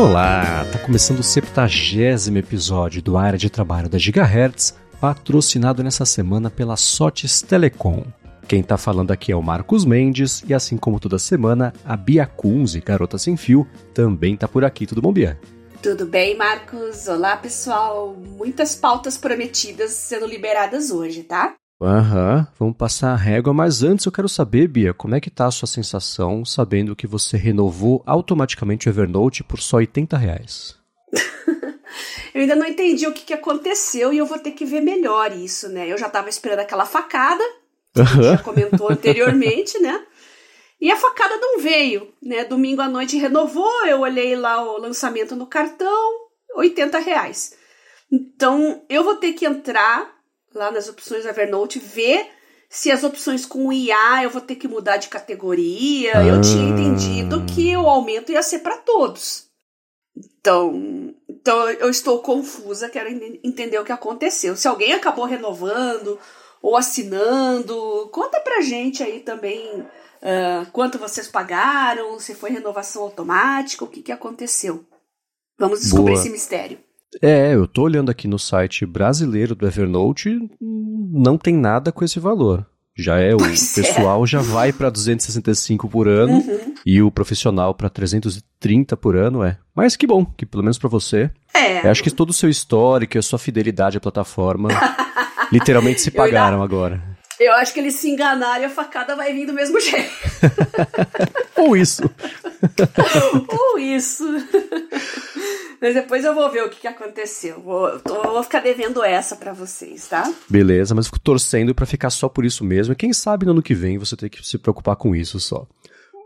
Olá, tá começando o 70 episódio do Área de Trabalho da Gigahertz, patrocinado nessa semana pela Sotes Telecom. Quem tá falando aqui é o Marcos Mendes e assim como toda semana, a Bia Kunze, garota sem fio, também tá por aqui. Tudo bom, Bia? Tudo bem, Marcos? Olá, pessoal. Muitas pautas prometidas sendo liberadas hoje, tá? Aham, vamos passar a régua, mas antes eu quero saber, Bia, como é que tá a sua sensação sabendo que você renovou automaticamente o Evernote por só 80 reais? eu ainda não entendi o que, que aconteceu e eu vou ter que ver melhor isso, né? Eu já tava esperando aquela facada, que a gente já comentou anteriormente, né? E a facada não veio, né? Domingo à noite renovou, eu olhei lá o lançamento no cartão, 80 reais. Então, eu vou ter que entrar lá nas opções da Evernote, ver se as opções com IA eu vou ter que mudar de categoria. Ah. Eu tinha entendido que o aumento ia ser para todos. Então, então eu estou confusa, quero entender o que aconteceu. Se alguém acabou renovando ou assinando, conta pra gente aí também uh, quanto vocês pagaram, se foi renovação automática, o que, que aconteceu. Vamos descobrir Boa. esse mistério. É, eu tô olhando aqui no site brasileiro do Evernote, não tem nada com esse valor. Já é, pois o é. pessoal é. já vai para 265 por ano uhum. e o profissional para 330 por ano, é. Mas que bom, que pelo menos para você. É. Eu acho que todo o seu histórico e a sua fidelidade à plataforma literalmente se pagaram ainda, agora. Eu acho que eles se enganaram e a facada vai vir do mesmo jeito. Ou isso. Ou isso. Mas depois eu vou ver o que, que aconteceu. Vou, vou ficar devendo essa para vocês, tá? Beleza, mas fico torcendo para ficar só por isso mesmo. E quem sabe no ano que vem você tem que se preocupar com isso só.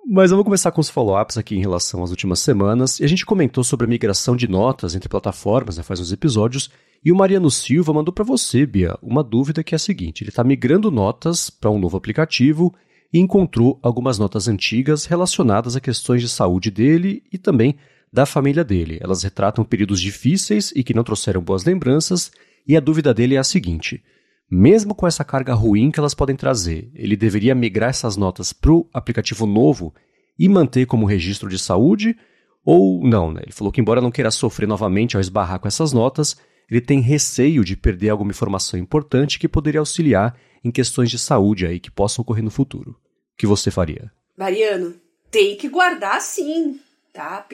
Mas vou começar com os follow-ups aqui em relação às últimas semanas. E a gente comentou sobre a migração de notas entre plataformas, né, faz uns episódios. E o Mariano Silva mandou para você, Bia, uma dúvida que é a seguinte: ele está migrando notas para um novo aplicativo e encontrou algumas notas antigas relacionadas a questões de saúde dele e também da família dele. Elas retratam períodos difíceis e que não trouxeram boas lembranças, e a dúvida dele é a seguinte: mesmo com essa carga ruim que elas podem trazer, ele deveria migrar essas notas para o aplicativo novo e manter como registro de saúde? Ou não, né? Ele falou que, embora não queira sofrer novamente ao esbarrar com essas notas, ele tem receio de perder alguma informação importante que poderia auxiliar em questões de saúde aí que possam ocorrer no futuro. O que você faria? Mariano, tem que guardar sim tá?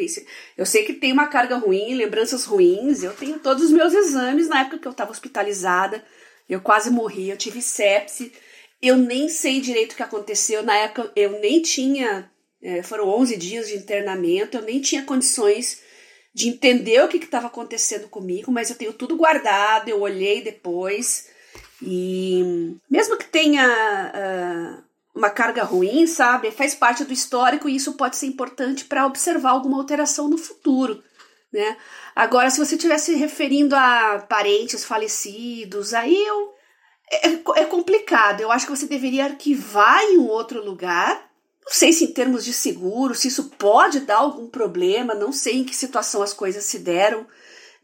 Eu sei que tem uma carga ruim, lembranças ruins. Eu tenho todos os meus exames na época que eu estava hospitalizada. Eu quase morri, eu tive sepse. Eu nem sei direito o que aconteceu. Na época eu nem tinha. É, foram 11 dias de internamento, eu nem tinha condições de entender o que estava acontecendo comigo, mas eu tenho tudo guardado. Eu olhei depois. E mesmo que tenha. Uh, uma carga ruim, sabe? Faz parte do histórico e isso pode ser importante para observar alguma alteração no futuro, né? Agora, se você estiver se referindo a parentes falecidos, aí eu, é, é complicado. Eu acho que você deveria arquivar em um outro lugar. Não sei se em termos de seguro, se isso pode dar algum problema, não sei em que situação as coisas se deram.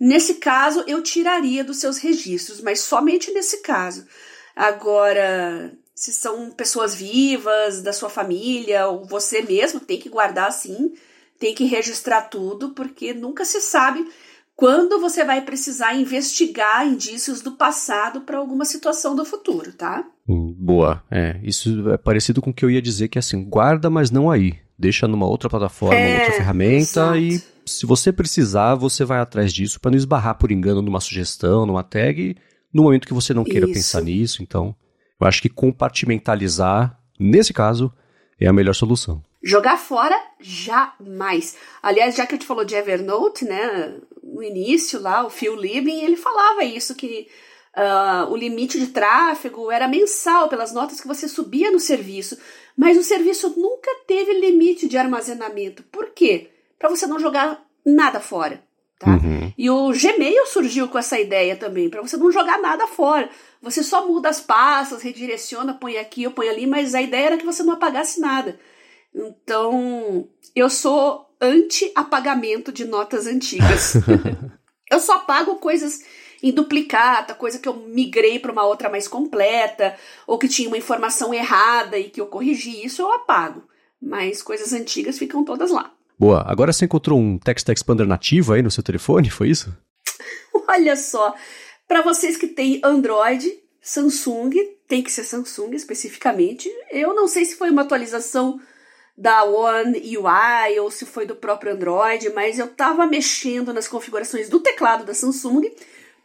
Nesse caso, eu tiraria dos seus registros, mas somente nesse caso. Agora, se são pessoas vivas da sua família ou você mesmo tem que guardar assim, tem que registrar tudo, porque nunca se sabe quando você vai precisar investigar indícios do passado para alguma situação do futuro, tá? Hum, boa, é. Isso é parecido com o que eu ia dizer que é assim, guarda, mas não aí. Deixa numa outra plataforma, é, outra ferramenta exato. e se você precisar, você vai atrás disso para não esbarrar por engano numa sugestão, numa tag, no momento que você não queira Isso. pensar nisso, então eu acho que compartimentalizar, nesse caso, é a melhor solução. Jogar fora, jamais. Aliás, já que a gente falou de Evernote, né, no início lá, o Phil Libin, ele falava isso, que uh, o limite de tráfego era mensal pelas notas que você subia no serviço, mas o serviço nunca teve limite de armazenamento. Por quê? Para você não jogar nada fora. Tá? Uhum. E o Gmail surgiu com essa ideia também, para você não jogar nada fora. Você só muda as pastas, redireciona, põe aqui põe ali, mas a ideia era que você não apagasse nada. Então, eu sou anti-apagamento de notas antigas. eu só apago coisas em duplicata, coisa que eu migrei para uma outra mais completa, ou que tinha uma informação errada e que eu corrigi, isso eu apago. Mas coisas antigas ficam todas lá. Boa. Agora você encontrou um Text Expander nativo aí no seu telefone, foi isso? Olha só, para vocês que têm Android, Samsung, tem que ser Samsung especificamente. Eu não sei se foi uma atualização da One UI ou se foi do próprio Android, mas eu estava mexendo nas configurações do teclado da Samsung,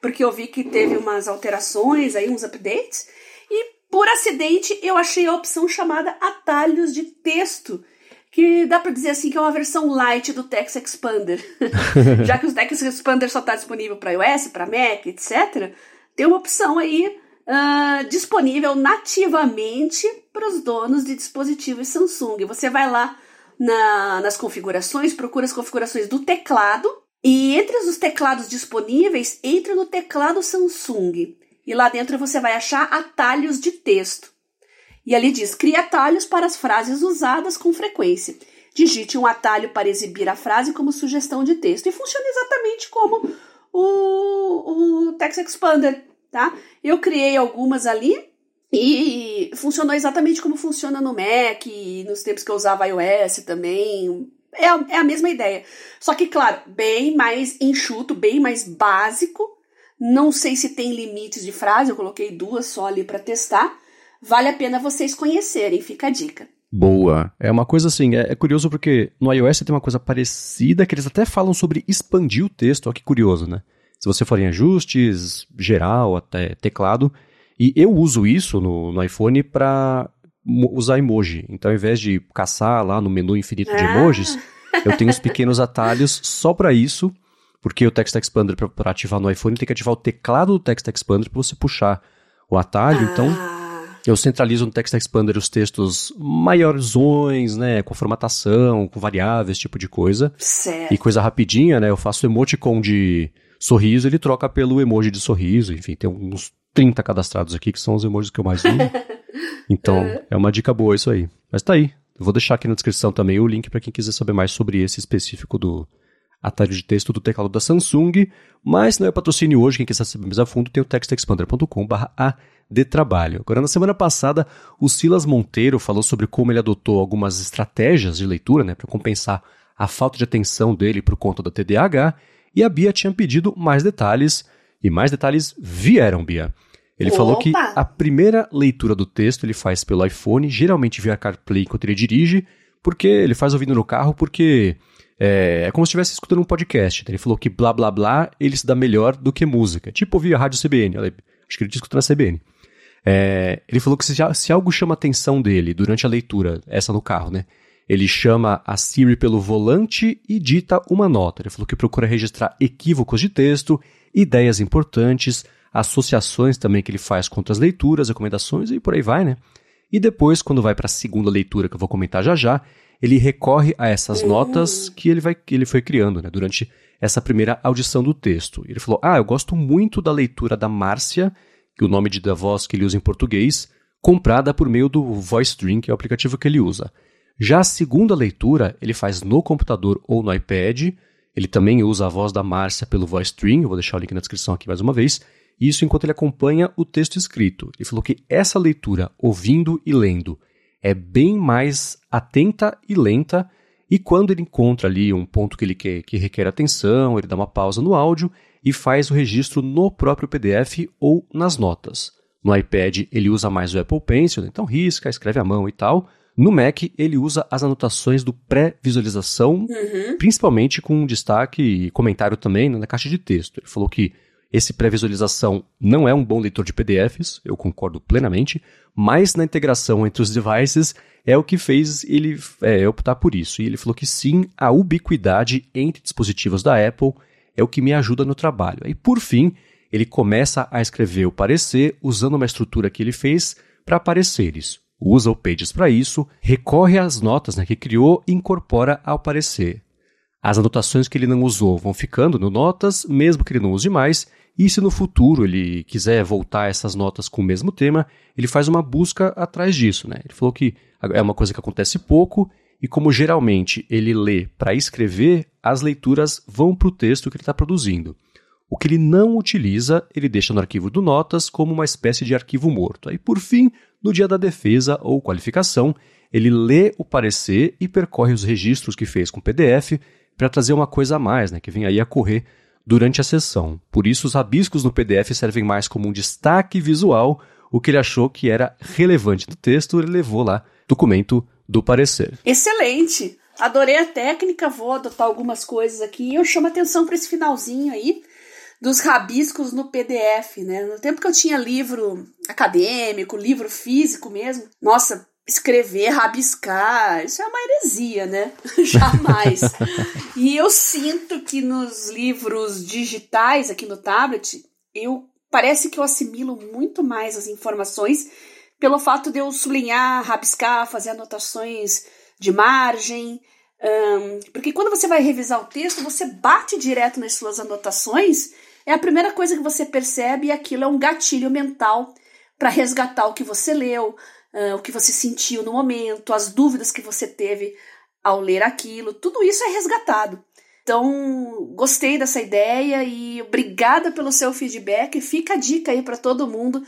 porque eu vi que teve umas alterações aí, uns updates, e por acidente eu achei a opção chamada atalhos de texto, que dá para dizer assim que é uma versão light do Text Expander. Já que o Text Expander só está disponível para iOS, para Mac, etc., tem uma opção aí uh, disponível nativamente para os donos de dispositivos Samsung. Você vai lá na, nas configurações, procura as configurações do teclado e entre os teclados disponíveis, entre no teclado Samsung. E lá dentro você vai achar atalhos de texto. E ali diz: crie atalhos para as frases usadas com frequência. Digite um atalho para exibir a frase como sugestão de texto. E funciona exatamente como o, o Text Expander tá? Eu criei algumas ali e funcionou exatamente como funciona no Mac, nos tempos que eu usava iOS também. É é a mesma ideia. Só que, claro, bem mais enxuto, bem mais básico. Não sei se tem limites de frase, eu coloquei duas só ali para testar. Vale a pena vocês conhecerem, fica a dica. Boa. É uma coisa assim, é, é, curioso porque no iOS tem uma coisa parecida que eles até falam sobre expandir o texto, olha que curioso, né? se você for em ajustes, geral, até teclado. E eu uso isso no, no iPhone para usar emoji. Então, ao invés de caçar lá no menu infinito de ah. emojis, eu tenho os pequenos atalhos só para isso, porque o Text Expander, para ativar no iPhone, tem que ativar o teclado do Text Expander para você puxar o atalho. Então, ah. Eu centralizo no Text Expander os textos maiorzões, né, com formatação, com variáveis, tipo de coisa. Certo. E coisa rapidinha, né, eu faço emoticon de sorriso, ele troca pelo emoji de sorriso. Enfim, tem uns 30 cadastrados aqui, que são os emojis que eu mais uso. Então, é uma dica boa isso aí. Mas tá aí. Eu vou deixar aqui na descrição também o link para quem quiser saber mais sobre esse específico do atalho de texto do teclado da Samsung. Mas não é patrocínio hoje, quem quiser saber mais a fundo tem o textexpander.com.br de trabalho. Agora, na semana passada, o Silas Monteiro falou sobre como ele adotou algumas estratégias de leitura né, para compensar a falta de atenção dele por conta da TDAH e a Bia tinha pedido mais detalhes, e mais detalhes vieram, Bia. Ele Opa. falou que a primeira leitura do texto ele faz pelo iPhone, geralmente via CarPlay enquanto ele dirige, porque ele faz ouvindo no carro, porque é, é como se estivesse escutando um podcast. Ele falou que blá blá blá ele se dá melhor do que música. Tipo ouvir a rádio CBN. Acho que ele escuta na CBN. É, ele falou que se, se algo chama a atenção dele durante a leitura, essa no carro, né? Ele chama a Siri pelo volante e dita uma nota. Ele falou que procura registrar equívocos de texto, ideias importantes, associações também que ele faz com outras leituras, recomendações e por aí vai, né? E depois, quando vai para a segunda leitura, que eu vou comentar já já, ele recorre a essas notas que ele, vai, que ele foi criando né, durante essa primeira audição do texto. Ele falou: Ah, eu gosto muito da leitura da Márcia, que o nome de da voz que ele usa em português, comprada por meio do VoiceStream, que é o aplicativo que ele usa. Já a segunda leitura ele faz no computador ou no iPad. Ele também usa a voz da Márcia pelo VoiceStream, eu vou deixar o link na descrição aqui mais uma vez. Isso enquanto ele acompanha o texto escrito. Ele falou que essa leitura, ouvindo e lendo, é bem mais atenta e lenta. E quando ele encontra ali um ponto que ele quer, que requer atenção, ele dá uma pausa no áudio e faz o registro no próprio PDF ou nas notas. No iPad ele usa mais o Apple Pencil, então risca, escreve à mão e tal. No Mac, ele usa as anotações do pré-visualização, uhum. principalmente com destaque e comentário também na caixa de texto. Ele falou que esse pré-visualização não é um bom leitor de PDFs, eu concordo plenamente, mas na integração entre os devices é o que fez ele é, optar por isso. E ele falou que sim, a ubiquidade entre dispositivos da Apple é o que me ajuda no trabalho. E por fim, ele começa a escrever o parecer usando uma estrutura que ele fez para pareceres usa o Pages para isso, recorre às notas né, que criou e incorpora ao parecer. As anotações que ele não usou vão ficando no Notas, mesmo que ele não use mais, e se no futuro ele quiser voltar essas notas com o mesmo tema, ele faz uma busca atrás disso. Né? Ele falou que é uma coisa que acontece pouco, e como geralmente ele lê para escrever, as leituras vão para o texto que ele está produzindo. O que ele não utiliza, ele deixa no arquivo do Notas como uma espécie de arquivo morto. Aí, por fim, no dia da defesa ou qualificação, ele lê o parecer e percorre os registros que fez com PDF para trazer uma coisa a mais, né, que vem aí a correr durante a sessão. Por isso, os rabiscos no PDF servem mais como um destaque visual, o que ele achou que era relevante do texto, ele levou lá documento do parecer. Excelente! Adorei a técnica, vou adotar algumas coisas aqui. Eu chamo atenção para esse finalzinho aí dos rabiscos no PDF, né? No tempo que eu tinha livro acadêmico, livro físico mesmo, nossa, escrever, rabiscar, isso é uma heresia, né? Jamais. e eu sinto que nos livros digitais aqui no tablet, eu parece que eu assimilo muito mais as informações pelo fato de eu sublinhar, rabiscar, fazer anotações de margem. Um, porque quando você vai revisar o texto, você bate direto nas suas anotações é a primeira coisa que você percebe e aquilo é um gatilho mental para resgatar o que você leu, uh, o que você sentiu no momento, as dúvidas que você teve ao ler aquilo. Tudo isso é resgatado. Então, gostei dessa ideia e obrigada pelo seu feedback. Fica a dica aí para todo mundo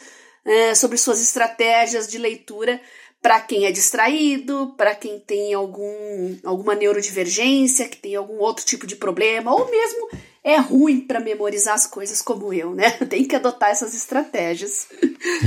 uh, sobre suas estratégias de leitura para quem é distraído, para quem tem algum, alguma neurodivergência, que tem algum outro tipo de problema, ou mesmo é ruim para memorizar as coisas como eu, né? Tem que adotar essas estratégias.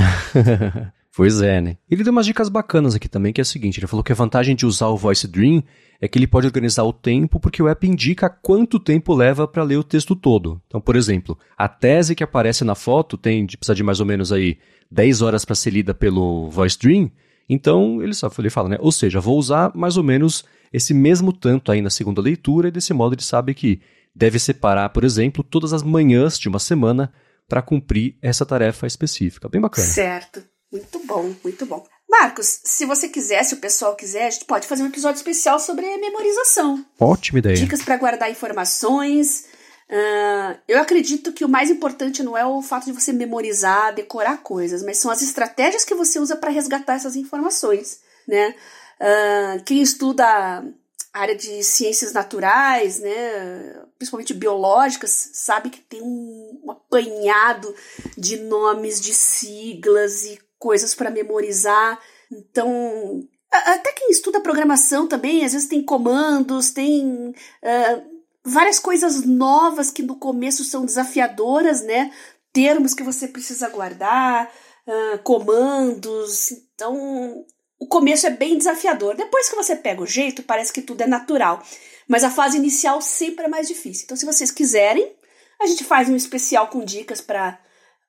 pois é, né? Ele deu umas dicas bacanas aqui também, que é o seguinte: ele falou que a vantagem de usar o Voice Dream é que ele pode organizar o tempo porque o app indica quanto tempo leva para ler o texto todo. Então, por exemplo, a tese que aparece na foto tem precisa de mais ou menos aí 10 horas para ser lida pelo Voice Dream. Então, ele só ele fala, né? Ou seja, vou usar mais ou menos esse mesmo tanto aí na segunda leitura e desse modo ele sabe que deve separar, por exemplo, todas as manhãs de uma semana para cumprir essa tarefa específica. Bem bacana. Certo. Muito bom, muito bom. Marcos, se você quiser, se o pessoal quiser, a gente pode fazer um episódio especial sobre memorização. Ótima ideia. Dicas para guardar informações. Uh, eu acredito que o mais importante não é o fato de você memorizar, decorar coisas, mas são as estratégias que você usa para resgatar essas informações, né? Uh, quem estuda área de ciências naturais, né, principalmente biológicas, sabe que tem um, um apanhado de nomes, de siglas e coisas para memorizar. Então, até quem estuda programação também, às vezes tem comandos, tem uh, várias coisas novas que no começo são desafiadoras, né? Termos que você precisa guardar, uh, comandos. Então, o começo é bem desafiador. Depois que você pega o jeito, parece que tudo é natural. Mas a fase inicial sempre é mais difícil. Então, se vocês quiserem, a gente faz um especial com dicas para uh,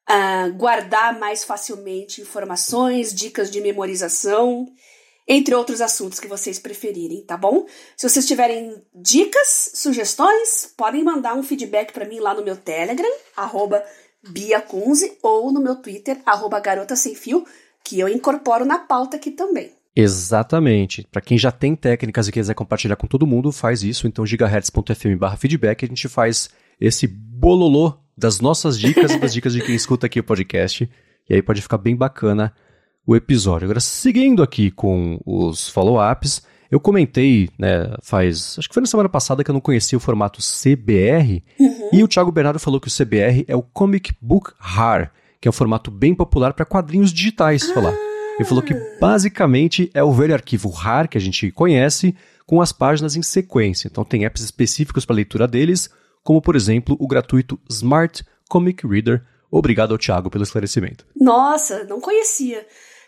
ah, guardar mais facilmente informações, dicas de memorização, entre outros assuntos que vocês preferirem, tá bom? Se vocês tiverem dicas, sugestões, podem mandar um feedback para mim lá no meu Telegram, arroba biacunze, ou no meu Twitter, arroba garota sem fio, que eu incorporo na pauta aqui também. Exatamente. Para quem já tem técnicas e quiser compartilhar com todo mundo, faz isso. Então, gigahertz.fm feedback, a gente faz esse bololô das nossas dicas e das dicas de quem escuta aqui o podcast. E aí pode ficar bem bacana o episódio. Agora, seguindo aqui com os follow-ups, eu comentei, né, faz. Acho que foi na semana passada que eu não conhecia o formato CBR. Uhum. E o Thiago Bernardo falou que o CBR é o Comic Book RAR que é um formato bem popular para quadrinhos digitais, ah. falar. Ele falou que basicamente é o velho arquivo RAR que a gente conhece, com as páginas em sequência. Então tem apps específicos para leitura deles, como por exemplo o gratuito Smart Comic Reader. Obrigado ao Thiago pelo esclarecimento. Nossa, não conhecia.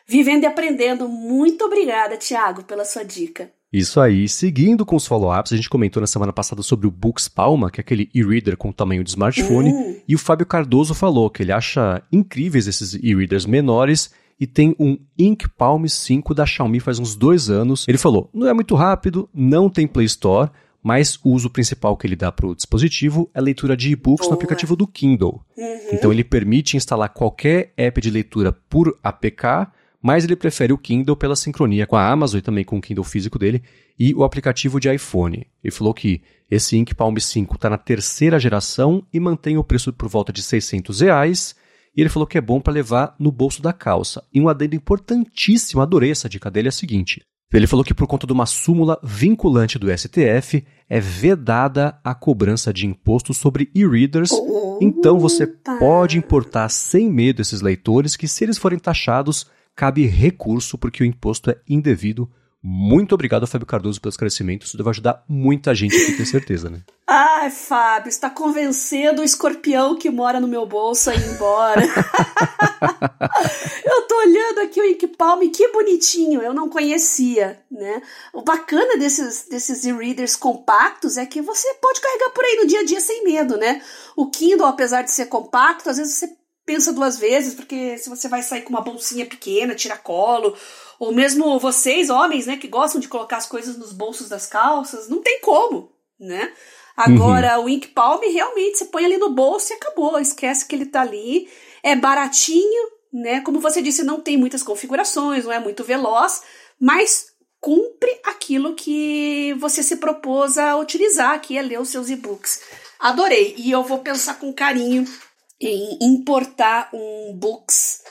Vivendo e aprendendo. Muito obrigada, Thiago, pela sua dica. Isso aí. Seguindo com os follow-ups, a gente comentou na semana passada sobre o Books Palma, que é aquele e-reader com o tamanho de smartphone, uhum. e o Fábio Cardoso falou que ele acha incríveis esses e-readers menores e tem um Ink Palm 5 da Xiaomi faz uns dois anos. Ele falou, não é muito rápido, não tem Play Store, mas o uso principal que ele dá para o dispositivo é leitura de e-books no aplicativo do Kindle. Uhum. Então ele permite instalar qualquer app de leitura por APK mas ele prefere o Kindle pela sincronia com a Amazon e também com o Kindle físico dele e o aplicativo de iPhone. Ele falou que esse Ink Palm 5 está na terceira geração e mantém o preço por volta de 600 reais. E ele falou que é bom para levar no bolso da calça. E um adendo importantíssimo, adorei essa dica dele, é a seguinte: Ele falou que por conta de uma súmula vinculante do STF é vedada a cobrança de imposto sobre e-readers, então você pode importar sem medo esses leitores que se eles forem taxados, cabe recurso porque o imposto é indevido muito obrigado, Fábio Cardoso, pelo esclarecimento. Isso deve ajudar muita gente aqui, tenho certeza, né? Ai, Fábio, está convencendo o escorpião que mora no meu bolso a ir embora. eu tô olhando aqui o Ink Palm, que bonitinho, eu não conhecia, né? O bacana desses, desses e-readers compactos é que você pode carregar por aí no dia a dia sem medo, né? O Kindle, apesar de ser compacto, às vezes você pensa duas vezes, porque se você vai sair com uma bolsinha pequena, tiracolo, ou mesmo vocês, homens, né, que gostam de colocar as coisas nos bolsos das calças, não tem como, né? Agora, uhum. o Ink Palm, realmente, você põe ali no bolso e acabou, esquece que ele tá ali, é baratinho, né? Como você disse, não tem muitas configurações, não é muito veloz, mas cumpre aquilo que você se propôs a utilizar, que é ler os seus e-books. Adorei, e eu vou pensar com carinho em importar um books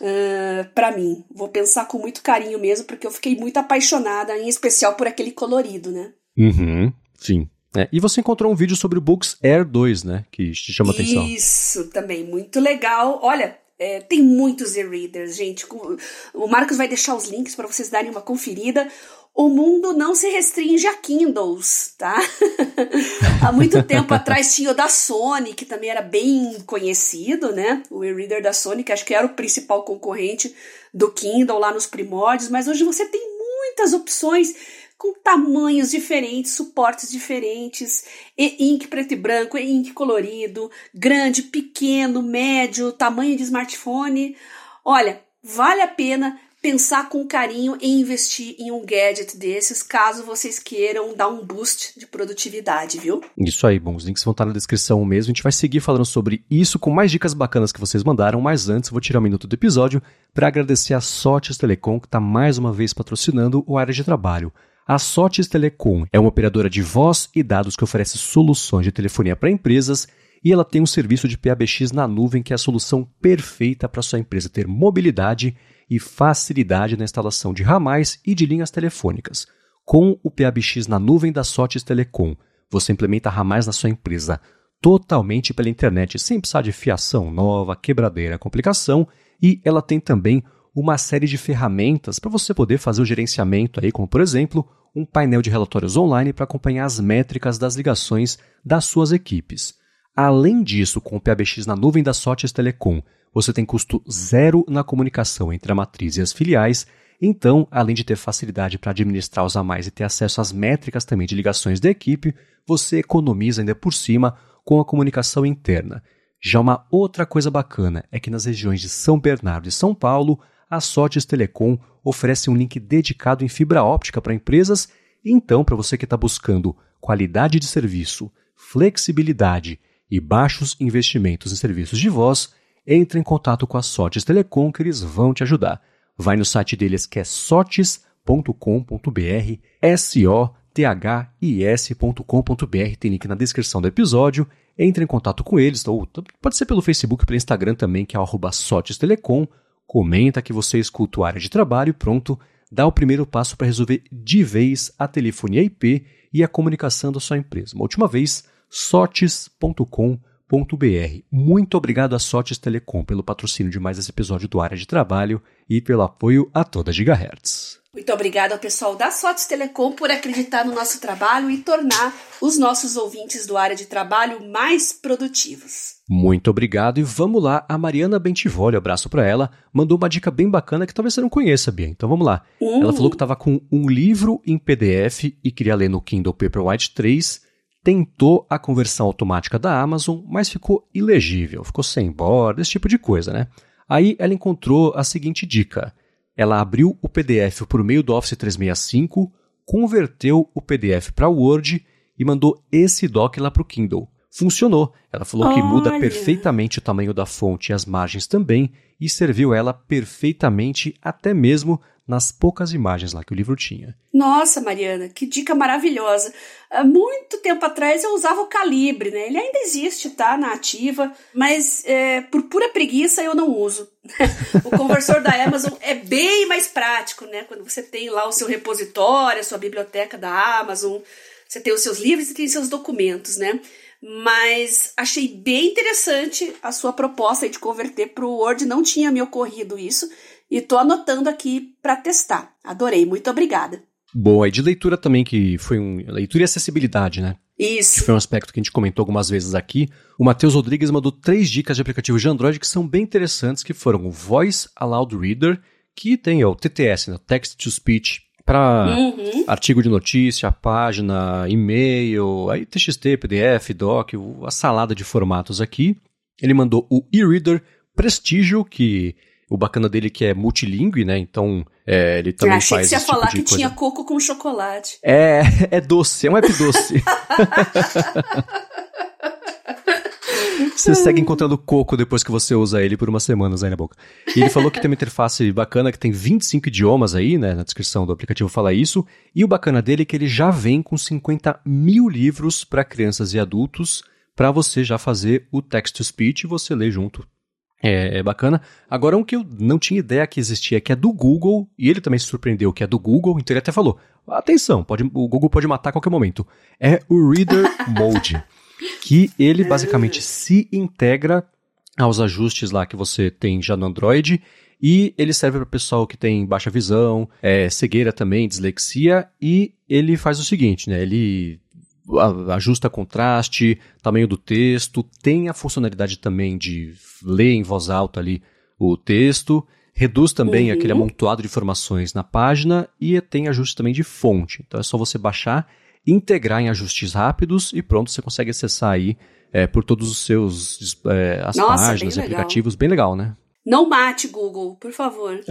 uh, para mim. Vou pensar com muito carinho mesmo, porque eu fiquei muito apaixonada, em especial por aquele colorido, né? Uhum, sim. É, e você encontrou um vídeo sobre o Books Air 2, né? Que te chama Isso, atenção. Isso, também, muito legal. Olha, é, tem muitos e-readers, gente. O Marcos vai deixar os links para vocês darem uma conferida o mundo não se restringe a Kindles, tá? Há muito tempo atrás tinha o da Sony, que também era bem conhecido, né? O e-reader da Sony, que acho que era o principal concorrente do Kindle lá nos primórdios, mas hoje você tem muitas opções com tamanhos diferentes, suportes diferentes, e-ink preto e branco, e-ink colorido, grande, pequeno, médio, tamanho de smartphone. Olha, vale a pena pensar com carinho em investir em um gadget desses, caso vocês queiram dar um boost de produtividade, viu? Isso aí, bom, os links vão estar na descrição mesmo. A gente vai seguir falando sobre isso com mais dicas bacanas que vocês mandaram, mas antes vou tirar um minuto do episódio para agradecer a Sotes Telecom, que está mais uma vez patrocinando o área de trabalho. A Sotes Telecom é uma operadora de voz e dados que oferece soluções de telefonia para empresas e ela tem um serviço de PABX na nuvem que é a solução perfeita para sua empresa ter mobilidade e facilidade na instalação de ramais e de linhas telefônicas. Com o PABX na nuvem da Sotes Telecom, você implementa ramais na sua empresa totalmente pela internet, sem precisar de fiação nova, quebradeira, complicação, e ela tem também uma série de ferramentas para você poder fazer o gerenciamento aí, como por exemplo, um painel de relatórios online para acompanhar as métricas das ligações das suas equipes. Além disso, com o PABX na nuvem da Sotes Telecom, você tem custo zero na comunicação entre a matriz e as filiais. Então, além de ter facilidade para administrar os a mais e ter acesso às métricas também de ligações da equipe, você economiza ainda por cima com a comunicação interna. Já uma outra coisa bacana é que nas regiões de São Bernardo e São Paulo, a Sotes Telecom oferece um link dedicado em fibra óptica para empresas. Então, para você que está buscando qualidade de serviço, flexibilidade e baixos investimentos em serviços de voz, entre em contato com a Sotes Telecom que eles vão te ajudar. Vai no site deles que é sotes.com.br, S-O-T-H-I-S.com.br, tem link na descrição do episódio. Entre em contato com eles, ou pode ser pelo Facebook, pelo Instagram também, que é o Sotes Telecom. Comenta que você escuta o área de trabalho e pronto, dá o primeiro passo para resolver de vez a telefonia IP e a comunicação da sua empresa. Uma última vez, sotes.com.br muito obrigado a Sotes Telecom pelo patrocínio de mais esse episódio do Área de Trabalho e pelo apoio a toda Gigahertz. Muito obrigada ao pessoal da Sotes Telecom por acreditar no nosso trabalho e tornar os nossos ouvintes do área de trabalho mais produtivos. Muito obrigado e vamos lá. A Mariana Bentivoli, abraço para ela, mandou uma dica bem bacana que talvez você não conheça, Bia. Então vamos lá. Uhum. Ela falou que estava com um livro em PDF e queria ler no Kindle Paperwhite 3 tentou a conversão automática da Amazon, mas ficou ilegível, ficou sem borda, esse tipo de coisa, né? Aí ela encontrou a seguinte dica. Ela abriu o PDF por meio do Office 365, converteu o PDF para Word e mandou esse doc lá para o Kindle. Funcionou. Ela falou Olha. que muda perfeitamente o tamanho da fonte e as margens também, e serviu ela perfeitamente até mesmo nas poucas imagens lá que o livro tinha. Nossa, Mariana, que dica maravilhosa. Há muito tempo atrás eu usava o calibre, né? Ele ainda existe, tá? Na ativa, mas é, por pura preguiça eu não uso. o conversor da Amazon é bem mais prático, né? Quando você tem lá o seu repositório, a sua biblioteca da Amazon, você tem os seus livros e tem seus documentos, né? Mas achei bem interessante a sua proposta de converter para o Word, não tinha me ocorrido isso, e tô anotando aqui para testar. Adorei, muito obrigada. Bom, aí de leitura também, que foi um. Leitura e acessibilidade, né? Isso. Que foi um aspecto que a gente comentou algumas vezes aqui. O Matheus Rodrigues mandou três dicas de aplicativos de Android que são bem interessantes, que foram o Voice Aloud Reader, que tem o TTS, né, Text to Speech, para uhum. artigo de notícia, página, e-mail, aí TXT, PDF, doc, a salada de formatos aqui. Ele mandou o e-reader Prestigio, que o bacana dele é que é multilingüe, né? Então, é, ele também achei faz que você ia tipo falar que coisa. tinha coco com chocolate. É, é doce, é um app doce. Você segue encontrando coco depois que você usa ele por umas semanas aí na boca. E ele falou que tem uma interface bacana, que tem 25 idiomas aí, né? Na descrição do aplicativo fala isso. E o bacana dele é que ele já vem com 50 mil livros para crianças e adultos, para você já fazer o text-to-speech e você ler junto. É, é, bacana. Agora, um que eu não tinha ideia que existia, que é do Google, e ele também se surpreendeu que é do Google, então ele até falou: atenção, pode, o Google pode matar a qualquer momento. É o Reader Mode, que ele basicamente se integra aos ajustes lá que você tem já no Android. E ele serve para pessoal que tem baixa visão, é, cegueira também, dislexia, e ele faz o seguinte, né? Ele ajusta contraste, tamanho do texto, tem a funcionalidade também de ler em voz alta ali o texto, reduz também uhum. aquele amontoado de informações na página e tem ajuste também de fonte. Então é só você baixar, integrar em ajustes rápidos e pronto, você consegue acessar aí é, por todos os seus é, as Nossa, páginas, aplicativos, bem legal, né? Não mate Google, por favor.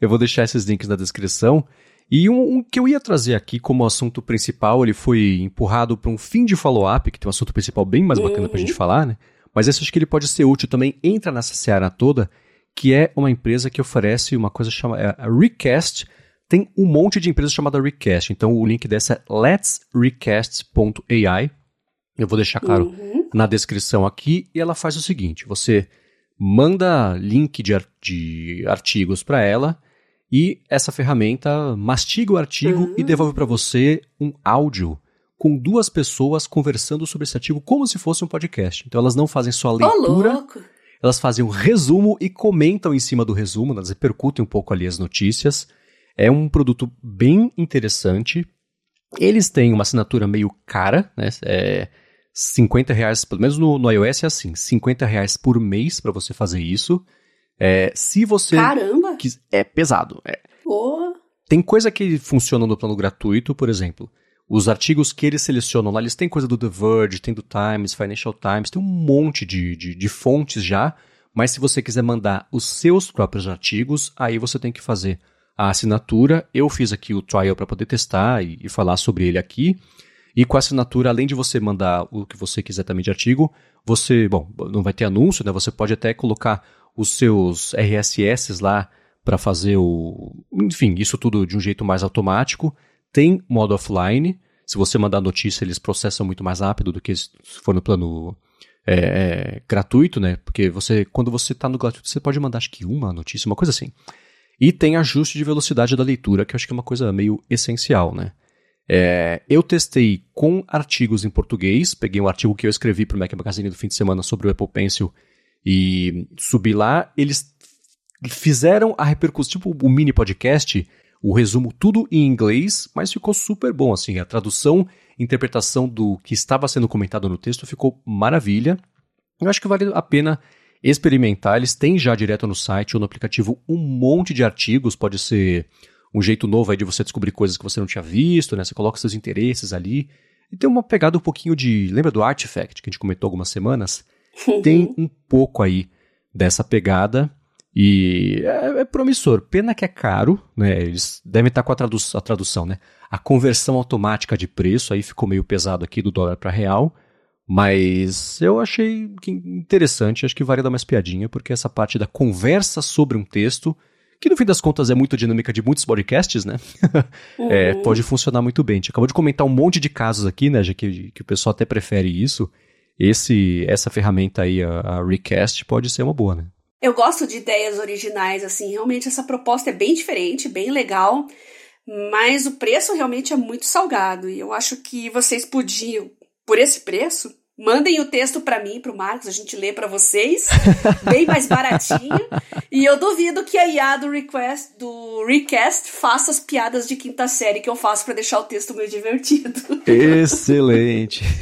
Eu vou deixar esses links na descrição. E um, um, que eu ia trazer aqui como assunto principal, ele foi empurrado para um fim de follow-up, que tem um assunto principal bem mais bacana uhum. para a gente falar, né? Mas esse acho que ele pode ser útil também, entra nessa seara toda, que é uma empresa que oferece uma coisa chamada é Recast. Tem um monte de empresas chamada Recast, então o link dessa é letsrecast.ai. Eu vou deixar claro uhum. na descrição aqui, e ela faz o seguinte: você manda link de, de artigos para ela e essa ferramenta mastiga o artigo uhum. e devolve para você um áudio com duas pessoas conversando sobre esse artigo como se fosse um podcast. Então elas não fazem só a leitura, oh, elas fazem um resumo e comentam em cima do resumo, elas repercutem um pouco ali as notícias. É um produto bem interessante. Eles têm uma assinatura meio cara, né? É 50 reais, pelo menos no, no iOS é assim, 50 reais por mês para você fazer isso. É, se você. Caramba! Quis, é pesado. É. Oh. Tem coisa que funciona no plano gratuito, por exemplo. Os artigos que eles selecionam lá, eles têm coisa do The Verge, tem do Times, Financial Times, tem um monte de, de, de fontes já. Mas se você quiser mandar os seus próprios artigos, aí você tem que fazer a assinatura. Eu fiz aqui o trial para poder testar e, e, falar sobre ele aqui. E com a assinatura, além de você mandar o que você quiser também de artigo, você, bom, não vai ter anúncio, né? Você pode até colocar os seus RSS lá para fazer o. Enfim, isso tudo de um jeito mais automático. Tem modo offline. Se você mandar notícia, eles processam muito mais rápido do que se for no plano é, é, gratuito, né? Porque você, quando você está no gratuito, você pode mandar acho que uma notícia, uma coisa assim. E tem ajuste de velocidade da leitura, que eu acho que é uma coisa meio essencial, né? É, eu testei com artigos em português, peguei um artigo que eu escrevi para o Mac Magazine do fim de semana sobre o Apple Pencil e subi lá, eles fizeram a repercussão, tipo o mini podcast, o resumo tudo em inglês, mas ficou super bom, assim, a tradução, interpretação do que estava sendo comentado no texto ficou maravilha. Eu acho que vale a pena experimentar, eles têm já direto no site ou no aplicativo um monte de artigos, pode ser um jeito novo aí de você descobrir coisas que você não tinha visto, né? Você coloca seus interesses ali. E tem uma pegada um pouquinho de. Lembra do Artifact que a gente comentou algumas semanas? tem um pouco aí dessa pegada e é, é, promissor. Pena que é caro, né? Eles devem estar com a, tradu a tradução, né? A conversão automática de preço aí ficou meio pesado aqui do dólar para real, mas eu achei interessante, acho que vale dar uma espiadinha, porque essa parte da conversa sobre um texto, que no fim das contas é muito dinâmica de muitos podcasts, né? uhum. é, pode funcionar muito bem. A gente acabou de comentar um monte de casos aqui, né? Já que, que o pessoal até prefere isso. esse essa ferramenta aí, a, a Recast, pode ser uma boa, né? Eu gosto de ideias originais, assim, realmente essa proposta é bem diferente, bem legal, mas o preço realmente é muito salgado. E eu acho que vocês podiam, por esse preço, Mandem o texto para mim, para o Marcos, a gente lê para vocês, bem mais baratinho. e eu duvido que a IA do request, do recast, faça as piadas de quinta série que eu faço para deixar o texto meio divertido. Excelente.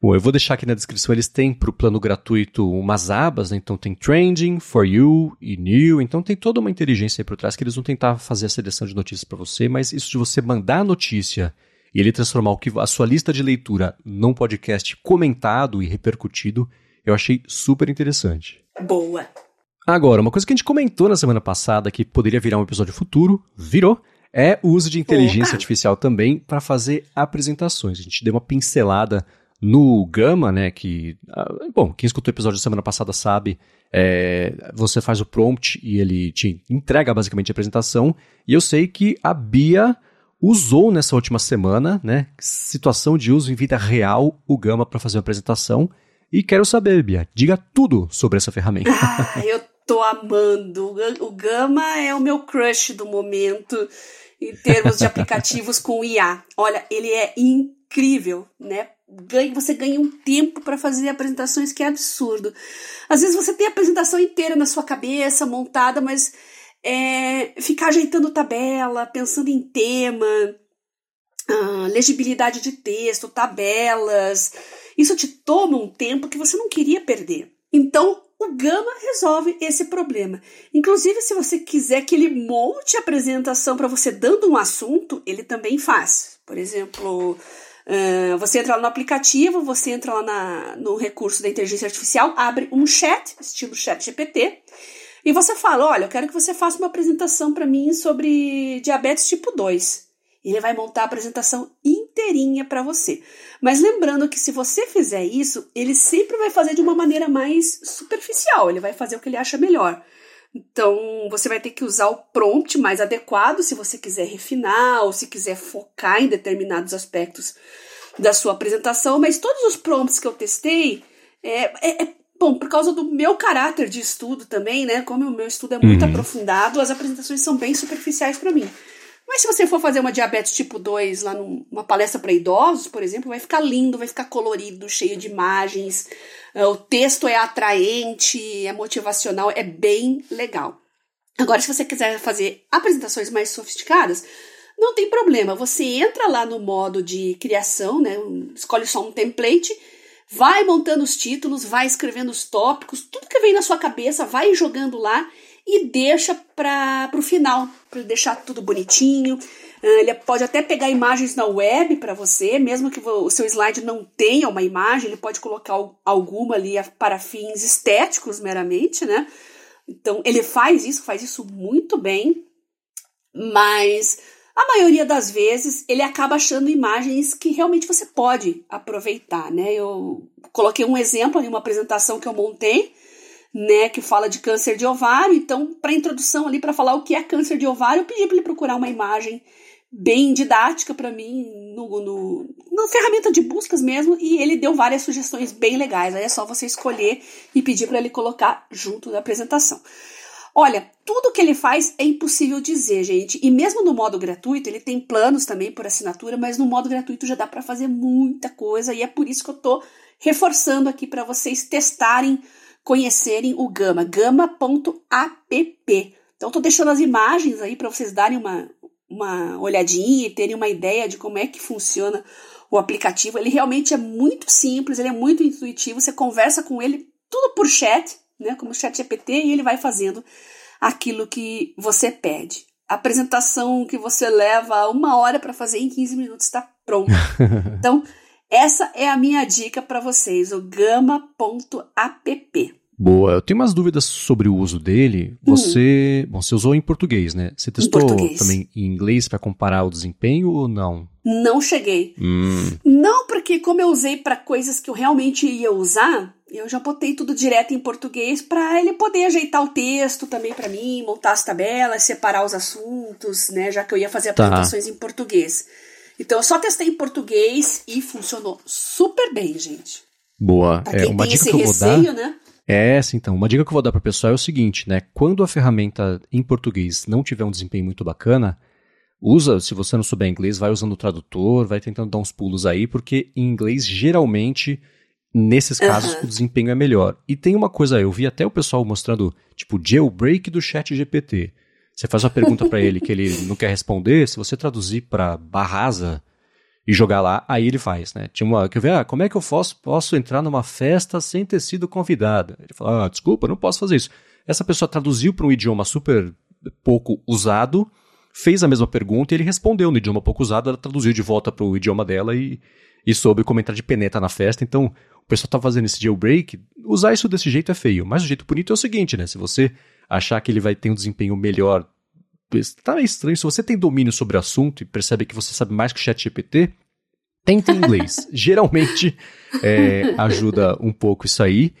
Bom, eu vou deixar aqui na descrição, eles têm para o plano gratuito umas abas, né? então tem Trending, For You e New, então tem toda uma inteligência aí por trás que eles vão tentar fazer a seleção de notícias para você, mas isso de você mandar a notícia e ele transformar o que a sua lista de leitura num podcast comentado e repercutido, eu achei super interessante. Boa. Agora, uma coisa que a gente comentou na semana passada que poderia virar um episódio futuro, virou, é o uso de inteligência Opa. artificial também para fazer apresentações. A gente deu uma pincelada no Gama, né? Que, ah, bom, quem escutou o episódio da semana passada sabe, é, você faz o prompt e ele te entrega basicamente a apresentação. E eu sei que a Bia usou nessa última semana, né, situação de uso em vida real, o Gama para fazer uma apresentação. E quero saber, Bia, diga tudo sobre essa ferramenta. Ah, eu tô amando. O Gama é o meu crush do momento em termos de aplicativos com IA. Olha, ele é incrível, né? Ganha, você ganha um tempo para fazer apresentações que é absurdo. Às vezes você tem a apresentação inteira na sua cabeça, montada, mas é, ficar ajeitando tabela, pensando em tema, ah, legibilidade de texto, tabelas. Isso te toma um tempo que você não queria perder. Então, o Gama resolve esse problema. Inclusive, se você quiser que ele monte a apresentação para você dando um assunto, ele também faz. Por exemplo, uh, você entra lá no aplicativo, você entra lá na, no recurso da inteligência artificial, abre um chat, estilo chat GPT, e você fala: olha, eu quero que você faça uma apresentação para mim sobre diabetes tipo 2. Ele vai montar a apresentação inteirinha para você. Mas lembrando que se você fizer isso, ele sempre vai fazer de uma maneira mais superficial, ele vai fazer o que ele acha melhor. Então, você vai ter que usar o prompt mais adequado se você quiser refinar ou se quiser focar em determinados aspectos da sua apresentação, mas todos os prompts que eu testei é, é, é Bom, por causa do meu caráter de estudo também, né? Como o meu estudo é muito uhum. aprofundado, as apresentações são bem superficiais para mim. Mas se você for fazer uma diabetes tipo 2 lá numa palestra para idosos, por exemplo, vai ficar lindo, vai ficar colorido, cheio de imagens, o texto é atraente, é motivacional, é bem legal. Agora, se você quiser fazer apresentações mais sofisticadas, não tem problema. Você entra lá no modo de criação, né? Escolhe só um template Vai montando os títulos, vai escrevendo os tópicos, tudo que vem na sua cabeça, vai jogando lá e deixa para o final, para deixar tudo bonitinho. Ah, ele pode até pegar imagens na web para você, mesmo que o seu slide não tenha uma imagem, ele pode colocar alguma ali para fins estéticos meramente, né? Então, ele faz isso, faz isso muito bem, mas a maioria das vezes ele acaba achando imagens que realmente você pode aproveitar, né? Eu coloquei um exemplo em uma apresentação que eu montei, né, que fala de câncer de ovário. Então, para introdução ali para falar o que é câncer de ovário, eu pedi para ele procurar uma imagem bem didática para mim no, no, na ferramenta de buscas mesmo e ele deu várias sugestões bem legais. Aí é só você escolher e pedir para ele colocar junto da apresentação. Olha, tudo que ele faz é impossível dizer, gente. E mesmo no modo gratuito, ele tem planos também por assinatura, mas no modo gratuito já dá para fazer muita coisa e é por isso que eu tô reforçando aqui para vocês testarem, conhecerem o Gama, gama.app. Então tô deixando as imagens aí para vocês darem uma uma olhadinha e terem uma ideia de como é que funciona o aplicativo. Ele realmente é muito simples, ele é muito intuitivo, você conversa com ele tudo por chat, né, como chat GPT, e ele vai fazendo aquilo que você pede. A apresentação que você leva uma hora para fazer em 15 minutos está pronta. Então, essa é a minha dica para vocês, o gama.app. Boa, eu tenho umas dúvidas sobre o uso dele. Você, hum. bom, você usou em português, né? Você testou também em inglês para comparar o desempenho ou não? Não cheguei. Hum. Não, porque como eu usei para coisas que eu realmente ia usar, eu já botei tudo direto em português para ele poder ajeitar o texto também para mim, montar as tabelas, separar os assuntos, né? Já que eu ia fazer tá. apresentações tá. em português. Então eu só testei em português e funcionou super bem, gente. Boa. Pra é, uma dica que eu receio, vou dar... né? É essa, então. Uma dica que eu vou dar para o pessoal é o seguinte, né? Quando a ferramenta em português não tiver um desempenho muito bacana, usa, se você não souber inglês, vai usando o tradutor, vai tentando dar uns pulos aí, porque em inglês, geralmente, nesses casos, uhum. o desempenho é melhor. E tem uma coisa, eu vi até o pessoal mostrando, tipo, jailbreak do chat GPT. Você faz uma pergunta para ele que ele não quer responder, se você traduzir para barrasa e jogar lá, aí ele faz, né? Tinha uma, quer ver, ah, como é que eu posso, posso entrar numa festa sem ter sido convidada? Ele fala, ah, desculpa, não posso fazer isso. Essa pessoa traduziu para um idioma super pouco usado, fez a mesma pergunta e ele respondeu no idioma pouco usado, ela traduziu de volta para o idioma dela e, e soube como entrar de peneta na festa. Então, o pessoal tá fazendo esse jailbreak, usar isso desse jeito é feio. Mas o jeito bonito é o seguinte, né? Se você achar que ele vai ter um desempenho melhor, tá meio estranho. Se você tem domínio sobre o assunto e percebe que você sabe mais que o chat GPT, tenta inglês. Geralmente é, ajuda um pouco isso aí.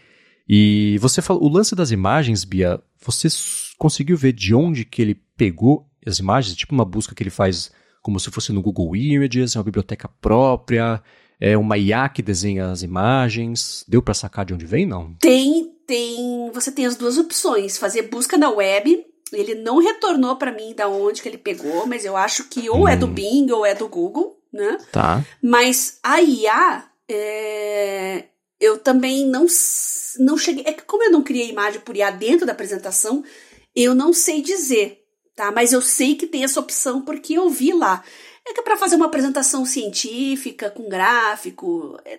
E você falou, o lance das imagens, Bia, você conseguiu ver de onde que ele pegou as imagens, tipo uma busca que ele faz como se fosse no Google Images, é uma biblioteca própria, é uma IA que desenha as imagens. Deu para sacar de onde vem, não? Tem, tem. Você tem as duas opções: fazer busca na web. Ele não retornou para mim da onde que ele pegou, mas eu acho que ou hum. é do hum. Bing ou é do Google, né? Tá. Mas a IA, é, eu também não não cheguei. É que como eu não criei imagem por IA dentro da apresentação, eu não sei dizer tá? Mas eu sei que tem essa opção porque eu vi lá. É que é para fazer uma apresentação científica com gráfico, é,